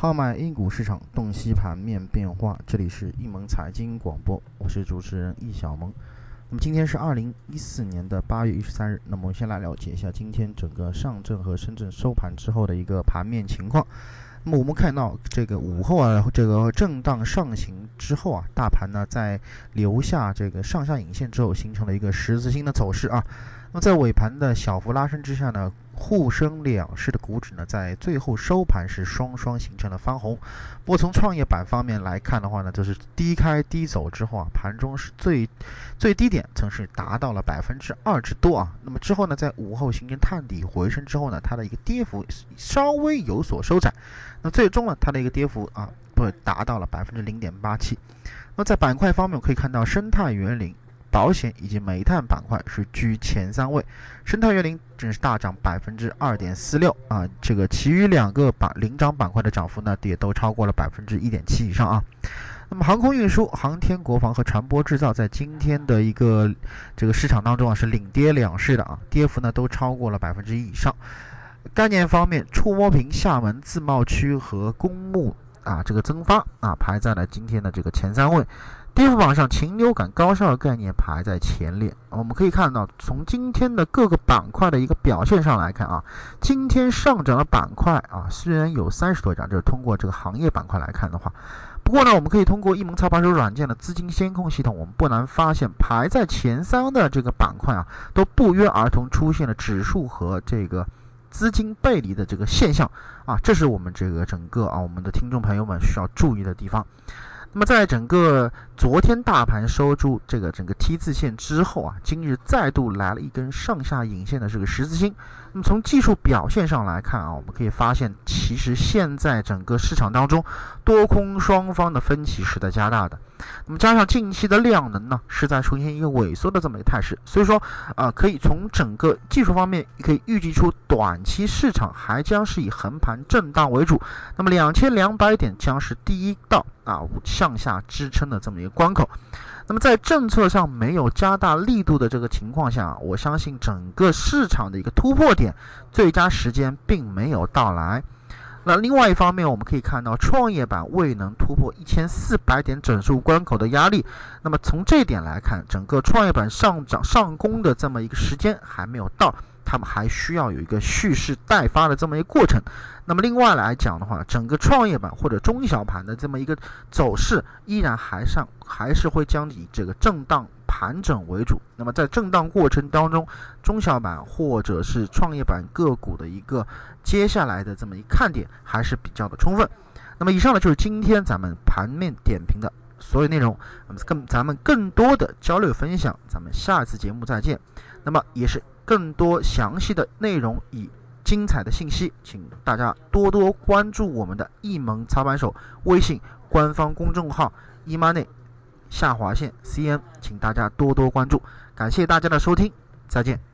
号脉 A 股市场，洞悉盘面变化。这里是易盟财经广播，我是主持人易小萌。那么今天是二零一四年的八月一十三日。那么我们先来了解一下今天整个上证和深圳收盘之后的一个盘面情况。那么我们看到这个午后啊，这个震荡上行之后啊，大盘呢在留下这个上下影线之后，形成了一个十字星的走势啊。那么在尾盘的小幅拉升之下呢，沪深两市的股指呢，在最后收盘是双双形成了翻红。不过从创业板方面来看的话呢，就是低开低走之后啊，盘中是最最低点曾是达到了百分之二之多啊。那么之后呢，在午后形成探底回升之后呢，它的一个跌幅稍微有所收窄。那最终呢，它的一个跌幅啊，不达到了百分之零点八七。那在板块方面，可以看到生态园林。保险以及煤炭板块是居前三位，生态园林正是大涨百分之二点四六啊，这个其余两个板领涨板块的涨幅呢也都超过了百分之一点七以上啊。那么航空运输、航天国防和船舶制造在今天的一个这个市场当中啊是领跌两市的啊，跌幅呢都超过了百分之一以上。概念方面，触摸屏、厦门自贸区和公募啊这个增发啊排在了今天的这个前三位。跌幅榜上，禽流感高效概念排在前列。我们可以看到，从今天的各个板块的一个表现上来看啊，今天上涨的板块啊，虽然有三十多家，就是通过这个行业板块来看的话，不过呢，我们可以通过一盟操盘手软件的资金监控系统，我们不难发现，排在前三的这个板块啊，都不约而同出现了指数和这个资金背离的这个现象啊，这是我们这个整个啊，我们的听众朋友们需要注意的地方。那么，在整个昨天大盘收出这个整个 T 字线之后啊，今日再度来了一根上下影线的这个十字星。那么从技术表现上来看啊，我们可以发现，其实现在整个市场当中多空双方的分歧是在加大的。那么加上近期的量能呢，是在出现一个萎缩的这么一个态势，所以说啊，可以从整个技术方面可以预计出，短期市场还将是以横盘震荡为主。那么两千两百点将是第一道啊向下支撑的这么一个关口。那么在政策上没有加大力度的这个情况下，我相信整个市场的一个突破点最佳时间并没有到来。那另外一方面，我们可以看到创业板未能突破一千四百点整数关口的压力。那么从这点来看，整个创业板上涨上攻的这么一个时间还没有到，他们还需要有一个蓄势待发的这么一个过程。那么另外来讲的话，整个创业板或者中小盘的这么一个走势，依然还上还是会将以这个震荡。盘整为主，那么在震荡过程当中，中小板或者是创业板个股的一个接下来的这么一看点还是比较的充分。那么以上呢就是今天咱们盘面点评的所有内容。那么更咱们更多的交流分享，咱们下次节目再见。那么也是更多详细的内容与精彩的信息，请大家多多关注我们的易盟操盘手微信官方公众号“易马内。下划线 CN，请大家多多关注，感谢大家的收听，再见。